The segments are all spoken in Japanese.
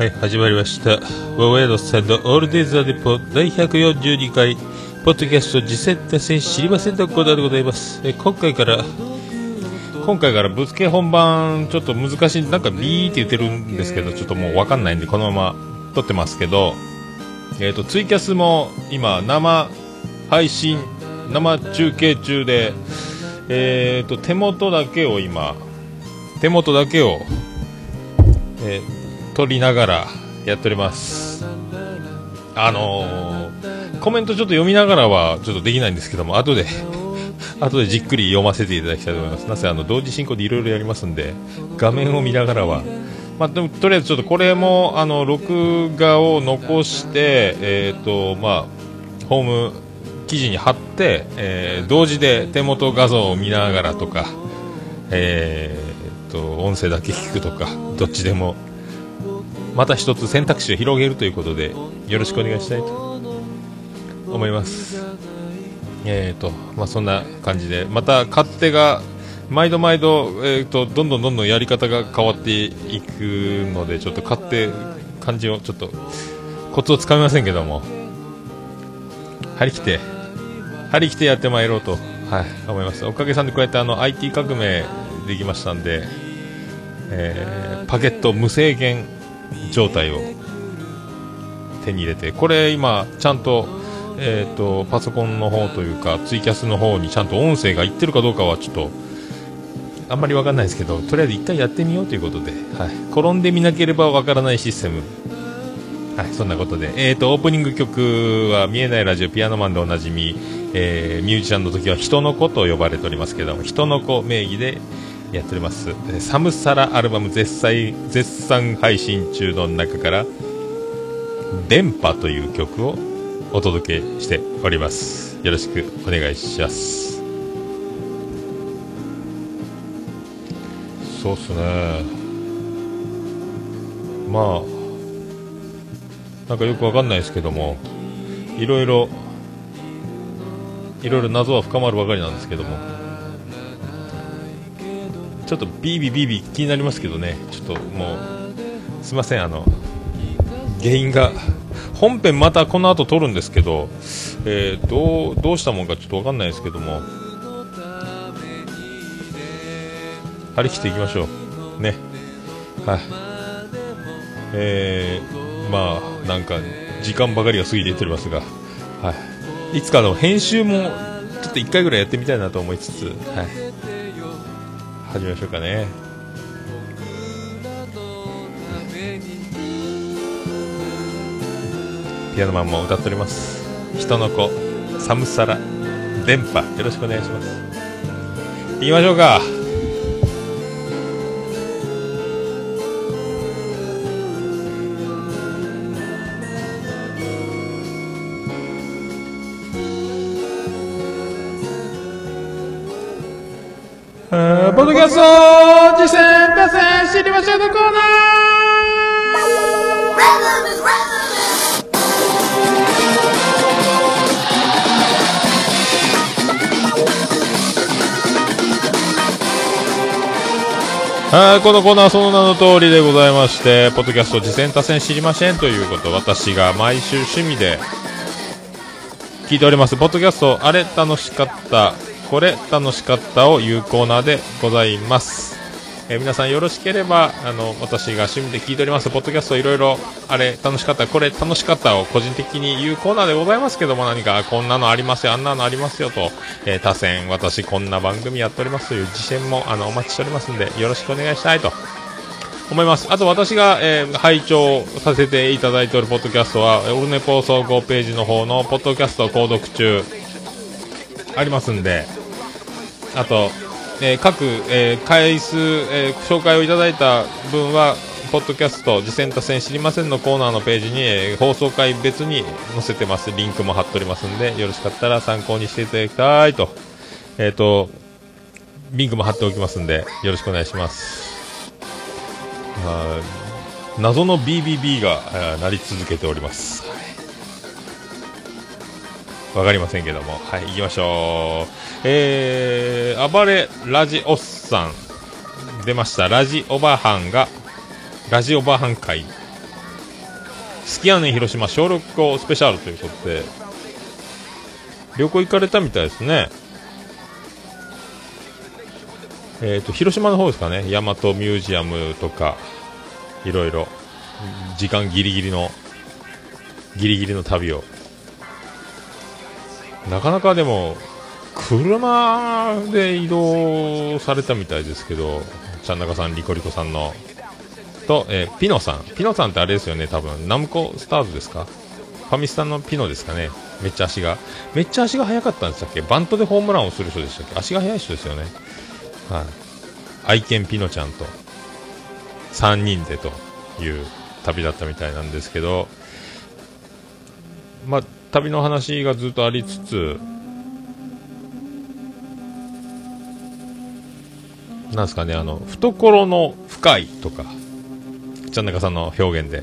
はい、始まりました。ワウェイドサンドオールデイズ・ザ・デポ第142回、ポッドキャスト実践達成知りませんのコーナーでございます。え今回から、今回からぶつけ本番、ちょっと難しい、なんかビーって言ってるんですけど、ちょっともうわかんないんで、このまま撮ってますけど、えっ、と、ツイキャスも今、生配信、生中継中で、えっ、と、手元だけを今、手元だけを、えー撮りながらやっております。あのーコメントちょっと読みながらはちょっとできないんですけども後で 後でじっくり読ませていただきたいと思います。なぜあの同時進行でいろいろやりますんで画面を見ながらは。まあ、でもとりあえずちょっとこれもあの録画を残してえっ、とまあホーム記事に貼って、えー同時で手元画像を見ながらとかえー、と音声だけ聞くとかどっちでもまた一つ選択肢を広げるということでよろしくお願いしたいと思います。えーとまあそんな感じでまた勝手が毎度毎度、えー、とどんどんどんどんやり方が変わっていくのでちょっと勝手感じをちょっとコツをつかめませんけども張り切って張り切ってやってまいろうと、はい、思います。おかげさんでこうやってあの IT 革命できましたんで、えーパケット無制限状態を手に入れてこれ今ちゃんと,、えー、とパソコンの方というかツイキャスの方にちゃんと音声がいってるかどうかはちょっとあんまりわかんないですけどとりあえず一回やってみようということで、はい、転んでみなければわからないシステム。はい、そんなことで、えー、とオープニング曲は「見えないラジオピアノマン」でおなじみ、えーミュージシャンの時は人の子と呼ばれておりますけども人の子名義でやっております、サムサラアルバム絶賛絶賛配信中の中から「電波」という曲をお届けしております。よろしくお願いします。そうっすね。まあなんかよくわかんないですけどもいろいろいろいろ謎は深まるばかりなんですけどもちょっとビービービービー気になりますけどね。ちょっともうすいません。あの原因が本編またこの後撮るんですけど、えーどうどうしたもんかちょっとわかんないですけども。張り切っていきましょう。ね。はい。えー、まあなんか時間ばかりが過ぎていっておりますが、はい、いつかの編集もちょっと1回ぐらいやってみたいなと思いつつ、はい、始めましょうかね。ピアノマンも歌っております。人の子寒さら電波よろしくお願いします。行きましょうか。このコーナーその名の通りでございまして、ポッドキャスト次戦多戦知りませんということ、私が毎週趣味で聞いております、ポッドキャスト、あれ楽しかった、これ楽しかったを言うコーナーでございます。え皆さんよろしければあの私が趣味で聞いておりますポッドキャストいろいろあれ楽しかったこれ楽しかったを個人的に言うコーナーでございますけども何かこんなのありますよあんなのありますよと、えー他選私こんな番組やっておりますという自薦もあのお待ちしておりますんでよろしくお願いしたいと思います。あと私が、えー拝聴させていただいておるポッドキャストは、オルネポ総合ページの方のポッドキャスト購読中ありますんで、あと、えー各、えー回数、えー紹介をいただいた分は、ポッドキャスト、次戦多戦知りませんのコーナーのページに、えー放送回別に載せてます。リンクも貼っておりますんで、よろしかったら参考にしていただきたいと。えっ、と、リンクも貼っておきますんで、よろしくお願いします。はい謎の BBB がえー鳴り続けております。わかりませんけども。はい、行きましょう。えー、暴れラジオッさん。出ました。ラジオバハンが、ラジオバハン会。好きやねん広島小6校スペシャルということで、旅行行かれたみたいですね。えー、と広島の方ですかね、大和ミュージアムとか、いろいろ、時間ギリギリの、ギリギリの旅を、なかなかでも、車で移動されたみたいですけど、ちゃんなかさん、リコリコさんの、と、えーピノさん、ピノさんってあれですよね、多分。ナムコスターズですか、ファミスタのピノですかね、めっちゃ足が、めっちゃ足が速かったんでしたっけ、バントでホームランをする人でしたっけ、足が速い人ですよね。はい、愛犬ピノちゃんと。3人でという旅だったみたいなんですけど、まあ、旅の話がずっとありつつ、なんですかね、あの、懐の深いとか、ちゃんなかさんの表現で、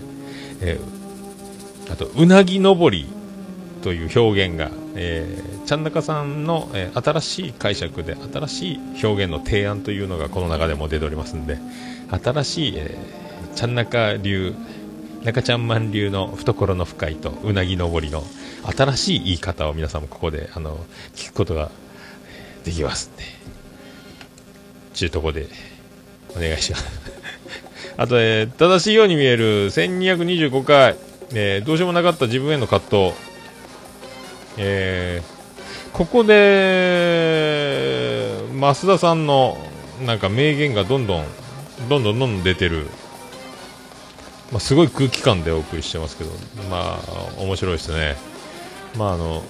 えーあと、うなぎ登りという表現が、えーちゃんなかさんの、えー新しい解釈で新しい表現の提案というのがこの中でも出ておりますんで新しい、えーちゃんなか流中ちゃんマン流の懐の深いとうなぎ登りの新しい言い方を皆さんもここであの聞くことができますちゅうとこでお願いします。あと、えー正しいように見える1225回、えーどうしようもなかった自分への葛藤。えーここで、増田さんのなんか名言がどんどん、どんどんどんどん出てる、まあ、すごい空気感でお送りしてますけど、まあ、面白いですね。まあ、あの、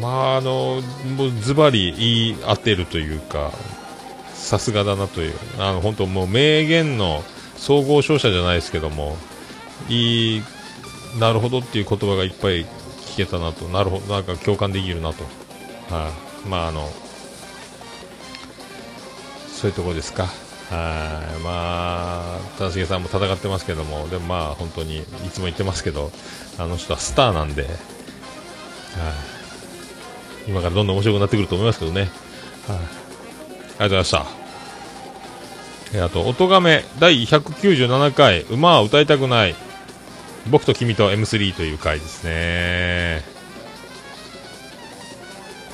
まあ、あの、もうズバリ言い当てるというか、さすがだなという、あの、本当もう名言の総合商社じゃないですけども、いい、なるほどっていう言葉がいっぱい聞けたなと、なるほど、なんか共感できるなと。はい、まあ、あの、そういうところですか。はい、まあ、田重さんも戦ってますけども、でもまあ、本当に、いつも言ってますけど、あの人はスターなんで、はい、今からどんどん面白くなってくると思いますけどね。はい、ありがとうございました。えあと、音亀第197回、馬は歌いたくない。僕と君と M3 という回ですね。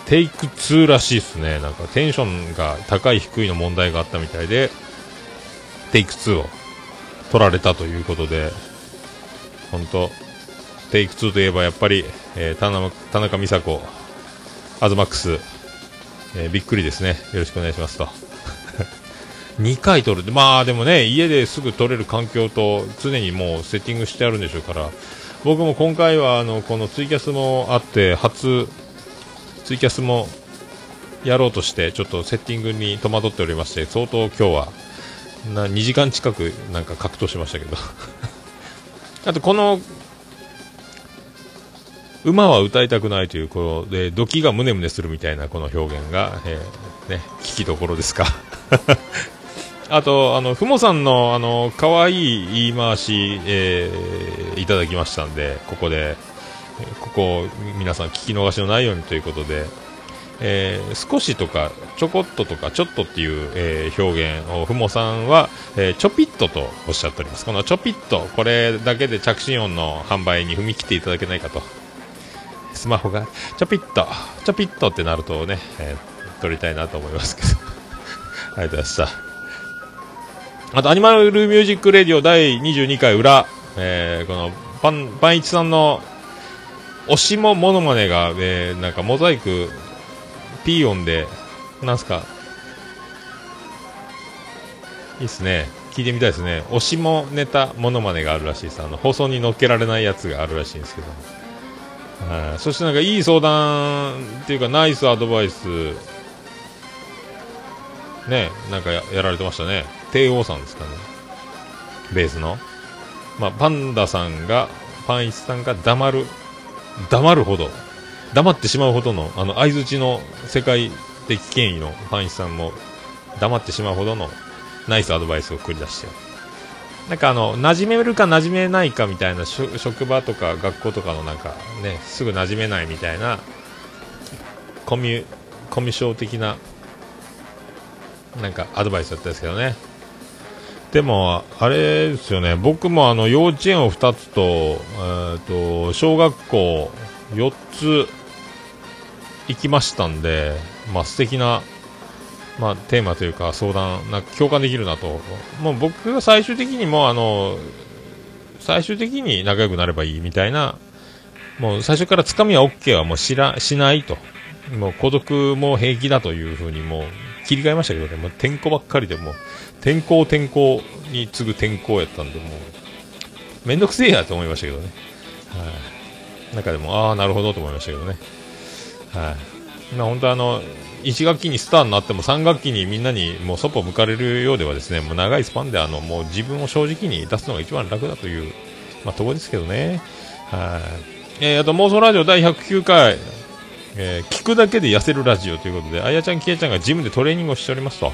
テイク2らしいですね。なんかテンションが高い低いの問題があったみたいで、テイク2を取られたということで、本当テイク2といえばやっぱり、えー田中田中美佐子、アズマックス、えーびっくりですね。よろしくお願いしますと。2回取るって、まあでもね、家ですぐ取れる環境と常にもうセッティングしてあるんでしょうから、僕も今回はあのこのツイキャスもあって、初ツイキャスもやろうとして、ちょっとセッティングに戸惑っておりまして、相当今日はな2時間近くなんか格闘しましたけど、あとこの馬は歌いたくないというこので、ドキがムネムネするみたいなこの表現が、えーね、聞きどころですか。あと、あの、ふもさんの、あの、可愛い言い回し、えーいただきましたんで、ここで、えここ、皆さん聞き逃しのないようにということで、えー少しとか、ちょこっととか、ちょっとっていう、えー表現を、ふもさんは、えーちょぴっととおっしゃっております。このちょぴっと、これだけで着信音の販売に踏み切っていただけないかと。スマホがちょぴっと、ちょぴっとってなるとね、えー撮りたいなと思いますけど。ありがとうございました。あと、アニマルミュージックレディオ第22回裏、えー、この、パン、パンイチさんの、お下モノマネが、えー、なんかモザイク、ピー音で、なんすか、いいっすね。聞いてみたいですね。お下ネタ、モノマネがあるらしいです。あの、放送に乗っけられないやつがあるらしいんですけど。はい。そしてなんかいい相談っていうか、ナイスアドバイス、ね、なんかやられてましたね。帝王さんですかね。ベースの。まあ、パンダさんが、パンイチさんが黙る、黙るほど、黙ってしまうほどの、あの、相づちの世界的権威のパンイチさんも、黙ってしまうほどのナイスアドバイスを繰り出してなんかあの馴染めるか馴染めないかみたいな職場とか学校とかのなんかねすぐ馴染めないみたいなコミュコミュ障的ななんかアドバイスだったんですけどね。でもあれですよね。僕もあの幼稚園を2つと,、えー、と小学校4つ行きましたんでまあ素敵なまあ、テーマというか相談な共感できるなと。もう僕が最終的にもあの最終的に仲良くなればいいみたいなもう最初からつかみは OK はもうしらしないと。もう孤独も平気だというふうにもう切り替えましたけどね。もう転校ばっかりでも転校転校に次ぐ転校やったんでもうめんどくせえやと思いましたけどね。はい。中でもああなるほどと思いましたけどね。はい。まあ本当あの1学期にスターになっても3学期にみんなにもうそっぽ向かれるようではですねもう長いスパンであのもう自分を正直に出すのが一番楽だという、まあ、ところですけどね。はいえー、あと妄想ラジオ第109回、えー、聞くだけで痩せるラジオということであやちゃん、きえちゃんがジムでトレーニングをしておりますと。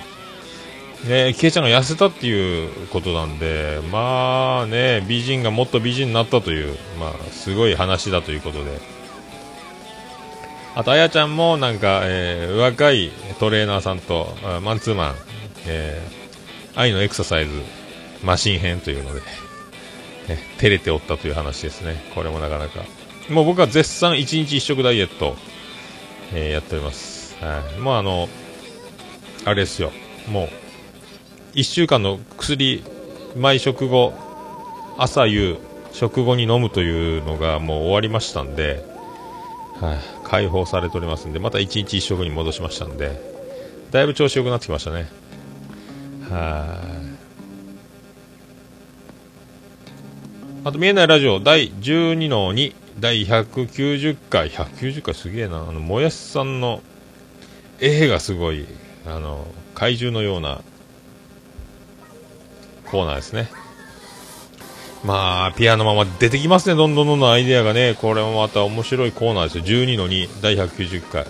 ね、きえちゃんが痩せたっていうことなんで、まあね、美人がもっと美人になったという、まあ、すごい話だということで、あと、あやちゃんもなんか、えー、若いトレーナーさんと、マンツーマン、えー、愛のエクササイズ、マシン編というので、ね、照れておったという話ですね。これもなかなか。もう僕は絶賛1日1食ダイエット、えー、やっております。はい。もうあの、あれですよ。もう、1週間の薬、毎食後、朝夕、食後に飲むというのがもう終わりましたんで、はい、解放されておりますんでまた1日1食に戻しましたんでだいぶ調子良くなってきましたね。はい。あと見えないラジオ第12の2第190回。190回すげえな。あのもやしさんの絵がすごいあの怪獣のようなコーナーですね。まあ、ピアノまま出てきますね、どんどんどんどんアイデアがね、これもまた面白いコーナーですよ、12の2、第190回、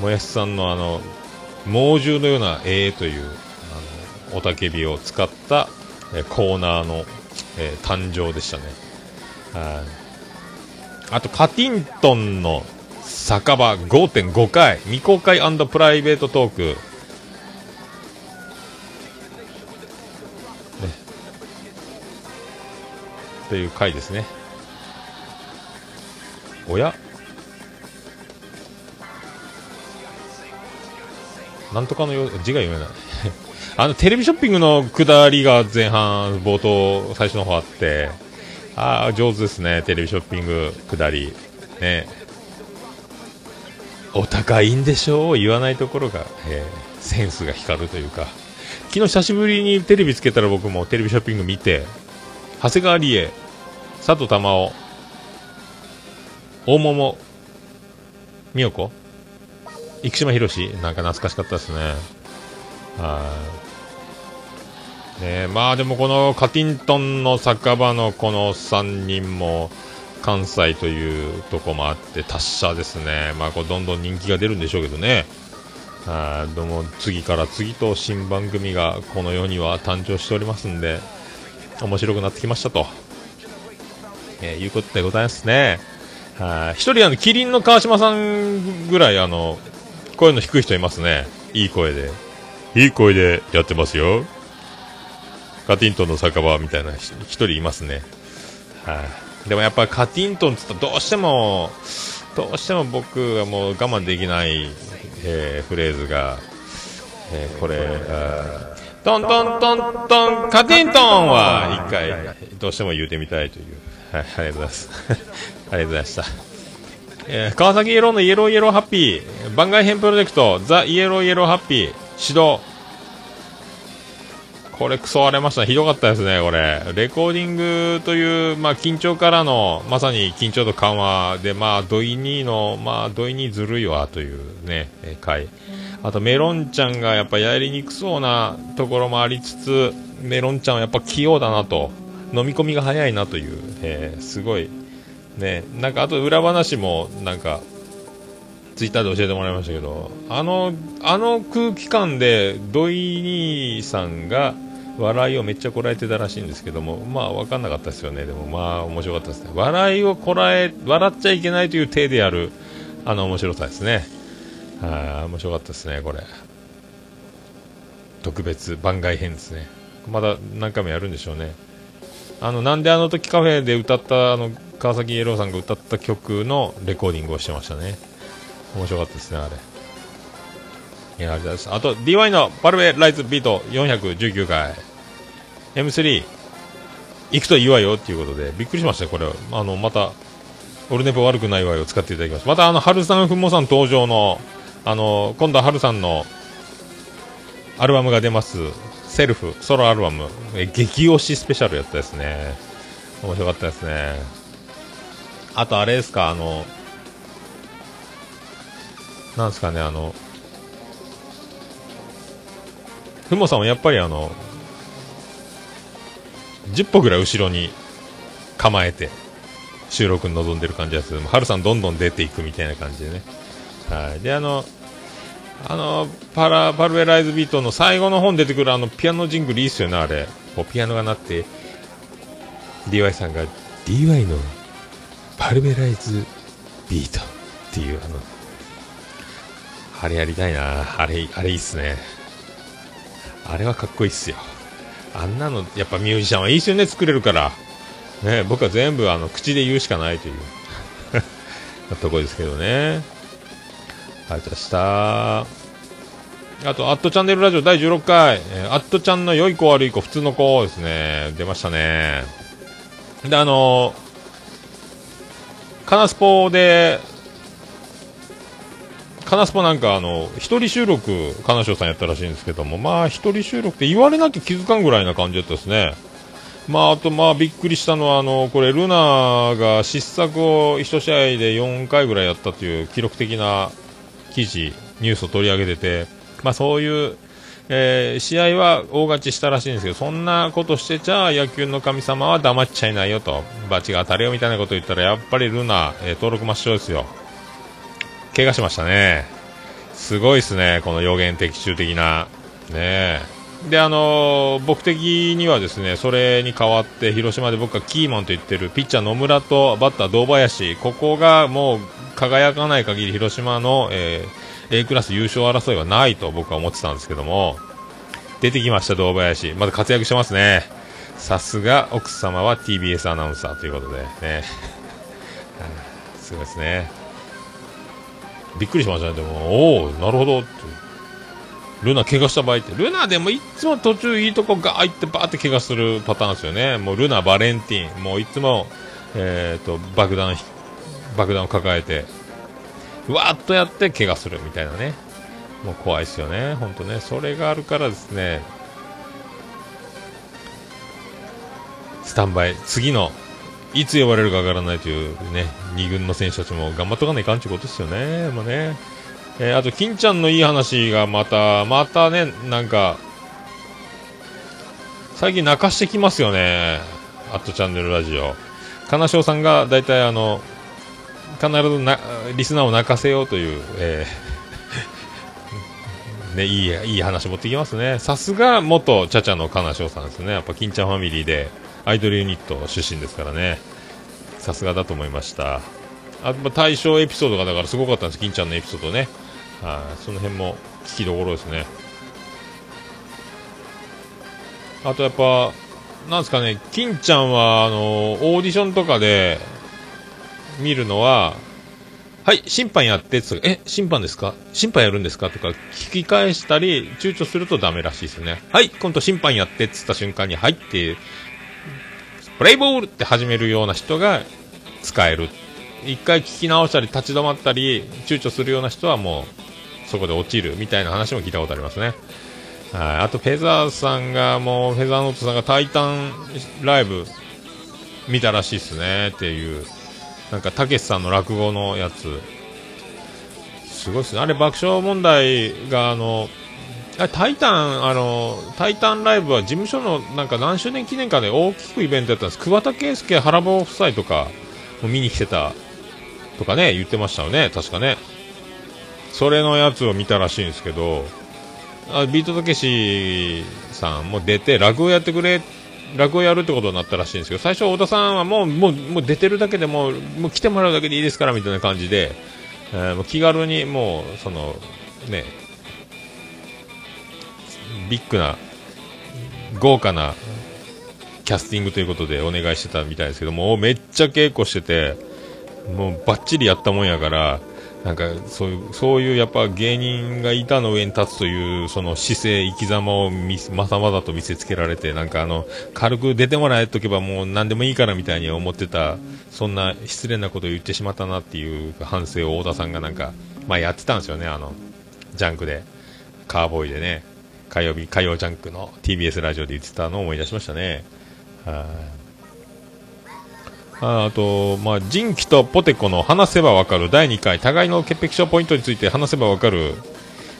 もやしさんのあの猛獣のような絵というあの雄たけびを使ったえコーナーの、えー、誕生でしたね。はい。あと、カティントンの酒場5.5回、未公開プライベートトーク、という回ですね。おや？なんとかのよ字が読めない。あのテレビショッピングの下りが前半冒頭最初の方あってああ上手ですね。テレビショッピング下り。ね。お高いんでしょう？言わないところが、えー、センスが光るというか。昨日久しぶりにテレビつけたら僕もテレビショッピング見て長谷川理恵、佐藤珠緒、大桃、美代子、生島博士、なんか懐かしかったですね。はい。ねまあでもこのカティントンの酒場のこの3人も、関西というとこもあって達者ですね、まあ、こうどんどん人気が出るんでしょうけどね、あどうも次から次と新番組がこの世には誕生しておりますんで、面白くなってきましたと、えー、いうことでございますね。はい、一人あの、キリンの川島さんぐらいあの、声の低い人いますね。いい声で。いい声でやってますよ。カティントンの酒場みたいな一人いますね。はい、でもやっぱカティントンって言ったらどうしても、どうしても僕はもう我慢できない、えー、フレーズが、えーこれ、トントントントン、カティントンは一回、どうしても言うてみたいという。はい、ありがとうございます。ありがとうございました。えー川崎イエローのイエローイエローハッピー、番外編プロジェクト、ザ・イエローイエローハッピー、始動。これクソ荒れました。ひどかったですね、これ。レコーディングという、まあ、緊張からの、まさに緊張と緩和で、まあ、ドイニーの、まあ、ドイニーずるいわ、というね、えー回。あと、メロンちゃんがやっぱやりにくそうなところもありつつ、メロンちゃんはやっぱ器用だなと、飲み込みが早いなという、えーすごい、ね、なんかあと裏話も、なんか、ツイッターで教えてもらいましたけど、あの、あの空気感で、土井兄さんが笑いをめっちゃこらえてたらしいんですけども、まあ分かんなかったですよね。でもまあ面白かったですね。笑いをこらえ、笑っちゃいけないという体でやる、あの面白さですね。はい、面白かったですね、これ。特別番外編ですね。まだ何回もやるんでしょうね。あの、なんであの時カフェで歌った、あの、川崎イエローさんが歌った曲のレコーディングをしてましたね。面白かったですね、あれ。いや、ありがとうございます。あと、DY のパルベライズビート419回。M3、行くといいわよっていうことで、びっくりしました、これ。あの、また、オルネポ悪くないわよ使っていただきました。また、あの、春さん、ふもさん登場の、あの、今度は春さんの、アルバムが出ます。セルフ、ソロアルバム、え激推しスペシャルやったですね。面白かったですね。あと、あれですか、あの、なんですかね、あの、ふもさんはやっぱりあの、10歩ぐらい後ろに構えて、収録に臨んでる感じですけども、はるさんどんどん出ていくみたいな感じでね。はい。で、あの、あの、パラ、パルベライズビートの最後の本出てくるあの、ピアノジングルいいっすよね、あれ。こうピアノが鳴って、DY さんが、DY のパルベライズビートっていう、あの、あれやりたいなあれ、あれいいっすね。あれはかっこいいっすよ。あんなの、やっぱミュージシャンはいいっすよね、作れるから。ね、僕は全部あの、口で言うしかないという とこですけどね。ありがとうございました。あと、アットチャンネルラジオ第16回、えーアットちゃんの良い子悪い子、普通の子ですね。出ましたね。で、あのーカナスポで、カナスポなんかあの、一人収録、カナショウさんやったらしいんですけども、まあ一人収録って言われなきゃ気づかんぐらいな感じだったですね。まああとまあびっくりしたのはあの、これルナが失策を一試合で4回ぐらいやったという記録的な記事、ニュースを取り上げてて、まあそういう、えー試合は大勝ちしたらしいんですけど、そんなことしてちゃ野球の神様は黙っちゃいないよと、バチが当たれよみたいなこと言ったら、やっぱりルナ、えー登録抹消ですよ。怪我しましたね。すごいですね、この予言的中的な。ねえ。で、あの僕的にはですね、それに代わって、広島で僕がキーマンと言ってるピッチャー野村とバッター堂林、ここがもう輝かない限り広島の、えー A クラス優勝争いはないと僕は思ってたんですけども、出てきました、堂林。まだ活躍してますね。さすが奥様は TBS アナウンサーということでね。すごいですね。びっくりしましたね、でも、おおなるほどって。ルナ怪我した場合って、ルナでもいつも途中いいとこが入ってバーって怪我するパターンですよね。もうルナ、バレンティン、もういつも、えっ、と、爆弾、爆弾を抱えて、わーっとやって怪我するみたいなね。もう怖いですよね、本当ね。それがあるからですね、スタンバイ、次の、いつ呼ばれるかわからないというね、2軍の選手たちも頑張っとかないかんということですよね。まあね。えーあと、金ちゃんのいい話がまた、またね、なんか、最近泣かしてきますよね。アットチャンネルラジオ。金賞さんが大体あの、必ずな、リスナーを泣かせようという、えー ね、いい、いい話持ってきますね。さすが元チャチャの金賞さんですね。やっぱ金ちゃんファミリーで、アイドルユニット出身ですからね。さすがだと思いました。あまあ大賞エピソードがだからすごかったんです、金ちゃんのエピソードね。はい、その辺も聞きどころですね。あとやっぱ、なんですかね、金ちゃんは、あの、オーディションとかで見るのは、はい、審判やってっつえ、審判ですか？審判やるんですか？とか聞き返したり、躊躇するとダメらしいですね。はい、今度審判やってっつった瞬間に、はいって、プレイボールって始めるような人が使える。一回聞き直したり、立ち止まったり、躊躇するような人はもう、そこで落ちるみたいな話も聞いたことありますね。はい、あと、フェザーさんが、もう、フェザーノートさんがタイタンライブ見たらしいっすね。っていう。なんかたけしさんの落語のやつ。すごいっすね。あれ爆笑問題があのあタイタンあのタイタンライブは事務所のなんか何周年記念かで大きくイベントやったんです。桑田佳祐原坊夫妻とかも見に来てたとかね言ってましたよね。確かね。それのやつを見たらしいんですけどあビートたけしさんも出て落語やってくれ落語やるってことになったらしいんですけど最初、太田さんはもうもうもう出てるだけでももう来てもらうだけでいいですからみたいな感じで、えー、もう気軽にもうそのねビッグな豪華なキャスティングということでお願いしてたみたいですけどもめっちゃ稽古しててもうばっちりやったもんやからなんかそういうそういうやっぱ芸人が板の上に立つというその姿勢、生き様をまざまざと見せつけられてなんかあの軽く出てもらえとけばもう何でもいいからみたいに思ってたそんな失礼なことを言ってしまったなっていう反省を太田さんがなんか、まあ、やってたんですよね、あのジャンクで。カーボーイでね。火曜日火曜ジャンクの TBS ラジオで言ってたのを思い出しましたね。はい。ああと、まあ、ジンキとポテコの話せばわかる第2回、互いの潔癖症ポイントについて話せばわかる。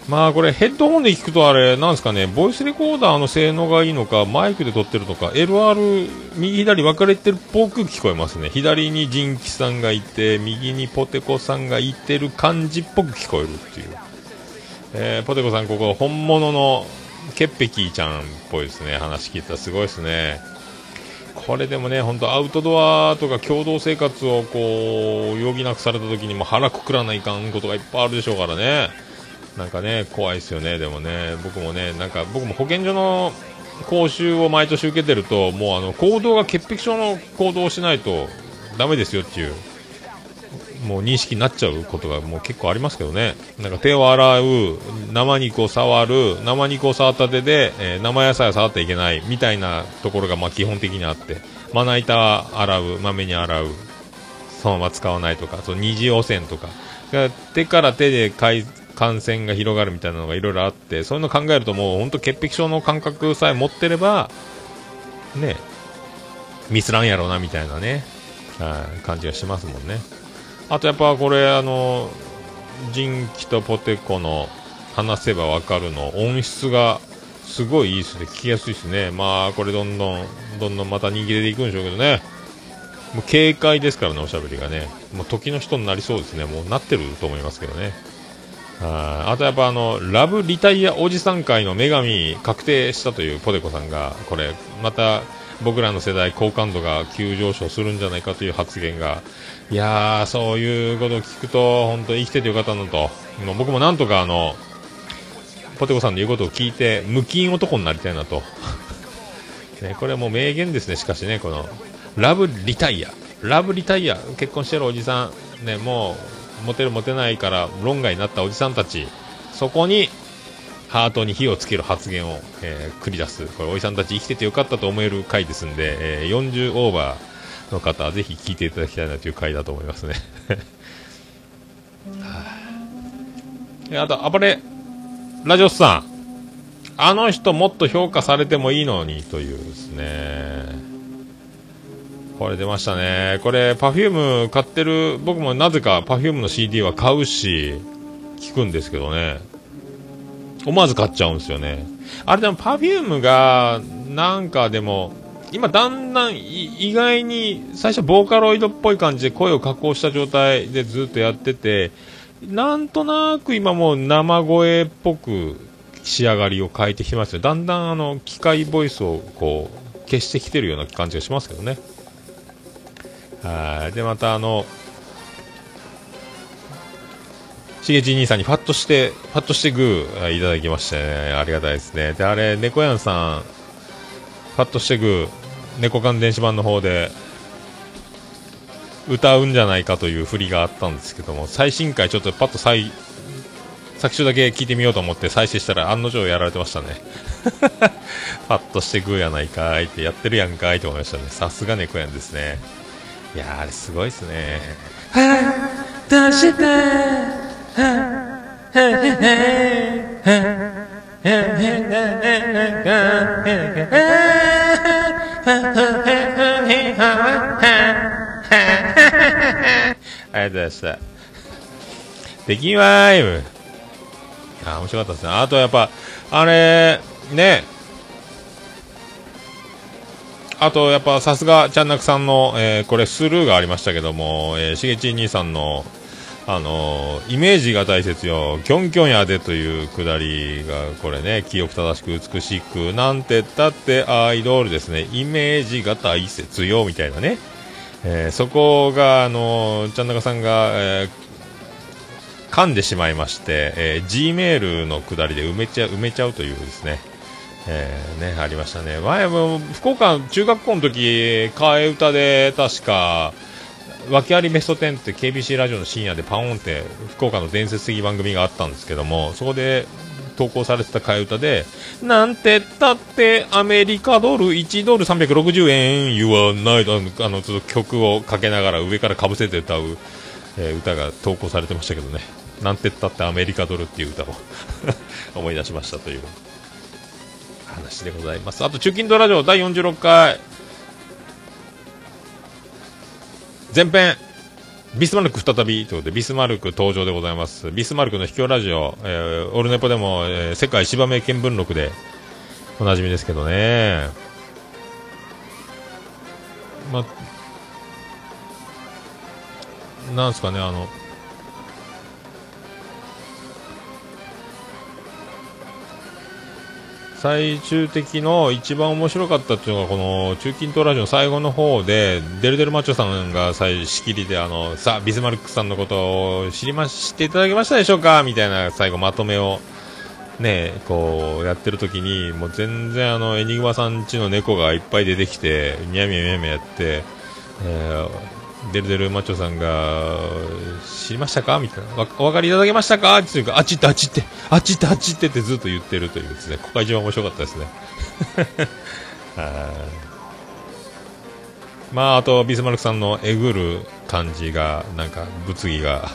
まあこれヘッドホンで聞くとあれ、なんですかね、ボイスレコーダーの性能がいいのか、マイクで撮ってるのか、LR、右左分かれてるっぽく聞こえますね。左にジンキさんがいて、右にポテコさんがいてる感じっぽく聞こえるっていう。えー、ポテコさん、ここ本物の潔癖ちゃんっぽいですね。話聞いたらすごいですね。これでもね、本当アウトドアとか共同生活をこう、余儀なくされた時にも腹くくらないかんことがいっぱいあるでしょうからね。なんかね、怖いですよね、でもね、僕もね、なんか僕も保健所の講習を毎年受けてると、もうあの、行動が潔癖症の行動をしないとダメですよっていうもう認識になっちゃうことがもう結構ありますけどね。なんか手を洗う、生肉を触る、生肉を触った手で、えー、生野菜を触ってはいけないみたいなところがまあ基本的にあって、まな板は洗う、まめに洗う、そのまま使わないとか、その二次汚染とか、手から手で感染が広がるみたいなのがいろいろあって、そういうの考えるともう本当潔癖症の感覚さえ持ってれば、ね、ミスらんやろうなみたいなね、はい、感じがしますもんね。あとやっぱこれあのジンキとポテコの話せばわかるの音質がすごいいいですね。聞きやすいですね。まあこれどんどんどんどんまた人気出ていくんでしょうけどね。もう軽快ですからねおしゃべりがね。もう時の人になりそうですね。もうなってると思いますけどね。ああとやっぱあのラブリタイアおじさん会の女神確定したというポテコさんがこれまた僕らの世代好感度が急上昇するんじゃないかという発言が。いやーそういうことを聞くと本当生きててよかったなと。も僕もなんとかあのポテコさんの言うことを聞いて無菌男になりたいなと。ね、これはもう名言ですねしかしねこのラブリタイア。ラブリタイア。結婚してるおじさんねもうモテるモテないから論外になったおじさんたち。そこにハートに火をつける発言を、えー、繰り出すこれおじさんたち生きててよかったと思える回ですんで、えー、40オーバーの方はぜひ聞いていただきたいなという回だと思いますね はあと、暴れ、ラジオスさん。あの人もっと評価されてもいいのにというですね。これ出ましたね。これ、Perfume 買ってる、僕もなぜか Perfume の CD は買うし、聞くんですけどね。思わず買っちゃうんですよね。あれでも Perfume が、なんかでも、今だんだん意外に最初ボーカロイドっぽい感じで声を加工した状態でずっとやっててなんとなく今もう生声っぽく仕上がりを変えてきてますよ。だんだんあの機械ボイスをこう消してきてるような感じがしますけどね。はい。でまたあのしげち兄さんにファッとしてファッとしてグーいただきましてねありがたいですねであれ猫やんさんファッとしてグー猫缶電子版の方で歌うんじゃないかという振りがあったんですけども、最新回ちょっとパッと再、作詞だけ聞いてみようと思って再生したら案の定やられてましたね。パッとしてグーやないかいってやってるやんかいと思いましたね。さすが猫やんですね。いや、あれすごいっすね。出してありがとうございました。できまーいあ、面白かったですね。あとやっぱ、あれ、ね。あとやっぱさすが、ちゃんなくさんの、えーこれスルーがありましたけども、えー、しげち兄さんの、あのイメージが大切よ、キョンキョンやでというくだりが、これね、清く正しく美しく、なんてったってアイドルですね、イメージが大切よ、みたいなね。えーそこが、あのちゃんなかさんが、えー噛んでしまいまして、えー G メールの下りで埋めちゃ埋めちゃうというですね、えーね、ありましたね。前も、福岡、中学校の時、替え歌で、確か、訳ありベスト10って KBC ラジオの深夜でパオンって、福岡の伝説的番組があったんですけども、そこで、投稿されてた替え歌で、なんてったってアメリカドル1ドル360円言わないと、あの、あのちょっと曲をかけながら上からかぶせて歌う、えー歌が投稿されてましたけどね。なんてったってアメリカドルっていう歌を 思い出しましたという話でございます。あと、中近東ラジオ第46回、前編、ビスマルク再びということで、ビスマルク登場でございます。ビスマルクの秘境ラジオ、えーオルネポでも、えー世界芝名見聞録でおなじみですけどね。ま、なんすかね、あの、最終的の一番面白かったっていうのがこの中近東ラジオの最後の方でデルデルマッチョさんが最仕切りであのさビスマルクさんのことを知りま知っていただけましたでしょうか？みたいな最後まとめをねこうやってる時にもう全然あのエニグマさんちの猫がいっぱい出てきてニャミャミャミやって、えーデルデルマチョさんが知りましたか？みたいな。お分かりいただけましたか？っていうかあっち行ってあっち行ってあっち行ってあっち行ってってずっと言ってるというですね。ここが一番面白かったですね。まああとビスマルクさんのえぐる感じがなんか物議が。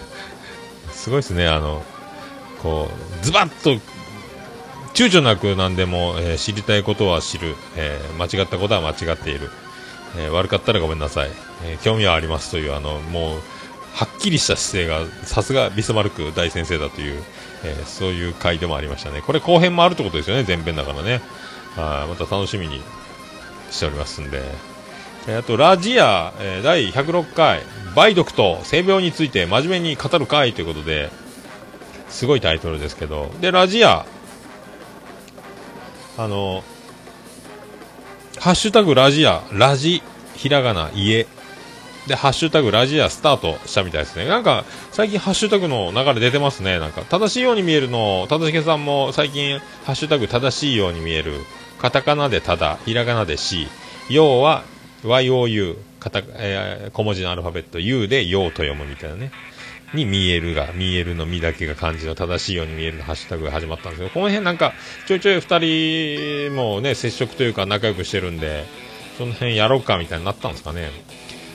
すごいですね。あのこうズバッと躊躇なく何でも、えー知りたいことは知る、えー間違ったことは間違っている、えー悪かったらごめんなさい、えー興味はありますというあのもうはっきりした姿勢がさすがビスマルク大先生だという、えーそういう回でもありましたね。これ後編もあるってことですよね前編だからね。あまた楽しみにしておりますんで、えあとラジア、え第106回梅毒と性病について真面目に語る回ということですごいタイトルですけど。でラジアあのハッシュタグラジア、ラジ、ひらがな、家。で、ハッシュタグラジアスタートしたみたいですね。なんか、最近ハッシュタグの流れ出てますね。なんか、正しいように見えるの、正しげさんも最近、ハッシュタグ正しいように見える。カタカナでただ、ひらがなでし、要は、YOU、カタ、えー小文字のアルファベット U で、ようと読むみたいなね。に見えるが、見えるの見だけが漢字の正しいように見えるのハッシュタグが始まったんですけど、この辺なんか、ちょいちょい二人もね、接触というか仲良くしてるんで、その辺やろうかみたいになったんですかね。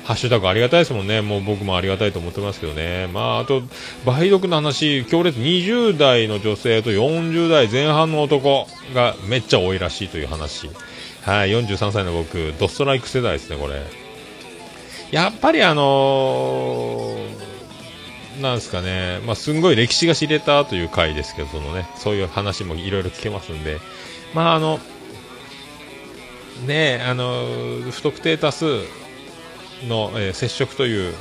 ハッシュタグありがたいですもんね。もう僕もありがたいと思ってますけどね。まあ、あと、梅毒の話、強烈20代の女性と40代前半の男がめっちゃ多いらしいという話。はい、43歳の僕、ドストライク世代ですね、これ。やっぱりあのーなんですかね、まあ、すんごい歴史が知れたという回ですけど、そのね、そういう話もいろいろ聞けますんで、まあ、あの、ね、あの、不特定多数の、えー接触という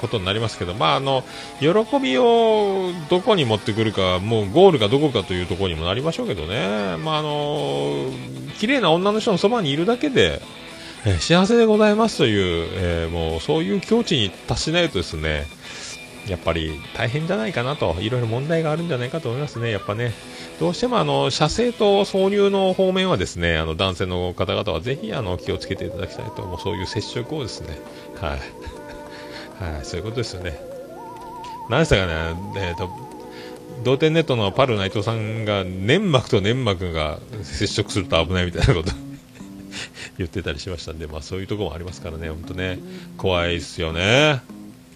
ことになりますけど、まあ、あの、喜びをどこに持ってくるか、もうゴールがどこかというところにもなりましょうけどね、まあ、あの、綺麗な女の人のそばにいるだけで、え幸せでございますという、えーもうそういう境地に達しないとですね、やっぱり大変じゃないかなと、いろいろ問題があるんじゃないかと思いますね、やっぱね。どうしてもあの射精と挿入の方面はですね、あの男性の方々はぜひあの気をつけていただきたいと思う、そういう接触をですね、はい。はい、そういうことですよね。何でしたかね、えーと、同点ネットのパル内藤さんが粘膜と粘膜が接触すると危ないみたいなこと 言ってたりしましたんで、まあ、そういうところもありますからね、本当ね、怖いですよね。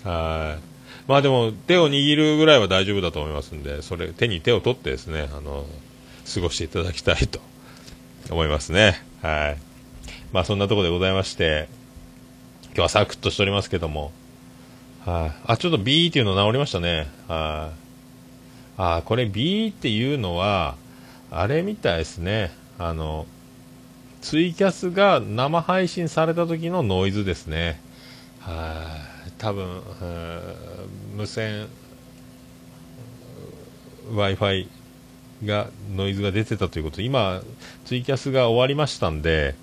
はいまあでも手を握るぐらいは大丈夫だと思いますんで、それ手に手を取ってですね、あの過ごしていただきたいと思いますね。はい。まあそんなところでございまして、今日はサクッとしておりますけども、はい、あ、ちょっと B っていうの治りましたね。はい、あ、これ B っていうのは、あれみたいですね。あの、ツイキャスが生配信された時のノイズですね。はい、多分、無線 Wi-Fi がノイズが出てたということ。で今、ツイキャスが終わりましたんで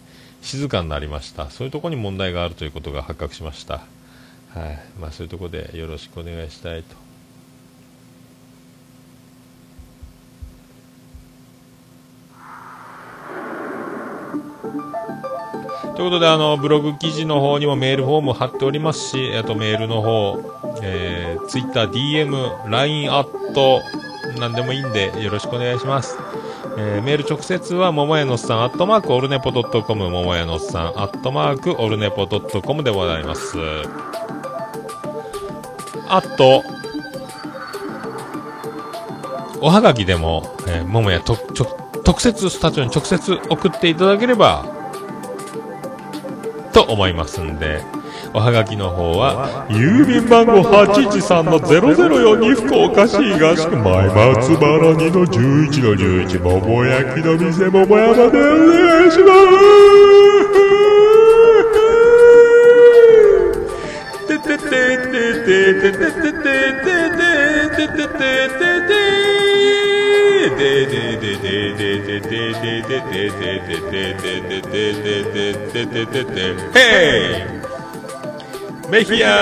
静かになりました。そういうところに問題があるということが発覚しました、はい。まあ、そういうところでよろしくお願いしたいと。ということで、あの、ブログ記事の方にもメールフォーム貼っておりますし、あとメールの方、えー、Twitter、DM、LINE アット、なんでもいいんで、よろしくお願いします。えー、メール直接は、ももやのっさん、アットマークオルネポドットコム、ももやのっさん、アットマークオルネポドットコムでございます。あと、おはがきでも、えー、ももやと、ちょ、特設スタジオに直接送っていただければ、と思いますんで、おはがきの方は、郵便番号813-0042福岡市東区前松原2の11の11桃焼きの店桃山でお願いします。ててててててててててててててヘ Hey! Make ya!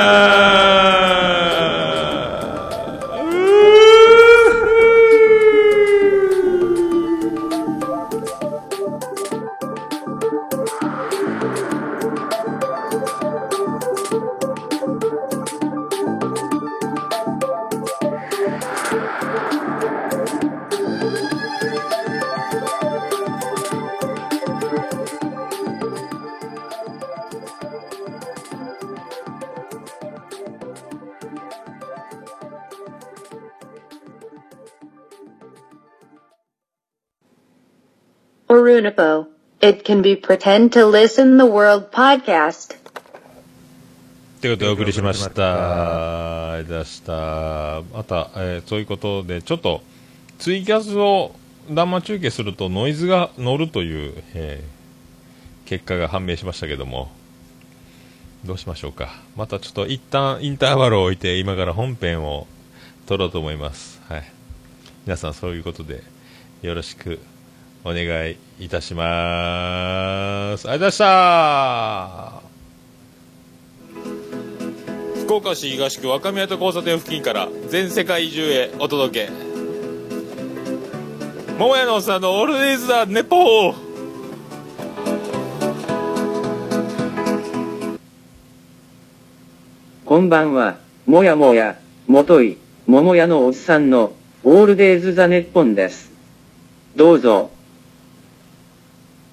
ア Orunipo. It can be pretend to listen the world podcast. ということでお送りしました。ありがとうございました。また、えー、そういうことで、ちょっとツイキャスを生中継するとノイズが乗るという、えー、結果が判明しましたけども、どうしましょうか。またちょっと一旦インターバルを置いて、今から本編を撮ろうと思います。はい。皆さんそういうことで、よろしくお願いいたします。ありがとうございました福岡市東区若宮と交差点付近から全世界中へお届け桃屋のおっさんのオールディーズ・ザ・ネポーこんばんは、もやもや、もとい、桃屋のおっさんの、オールデイズ・ザ・ネッポンです。どうぞ。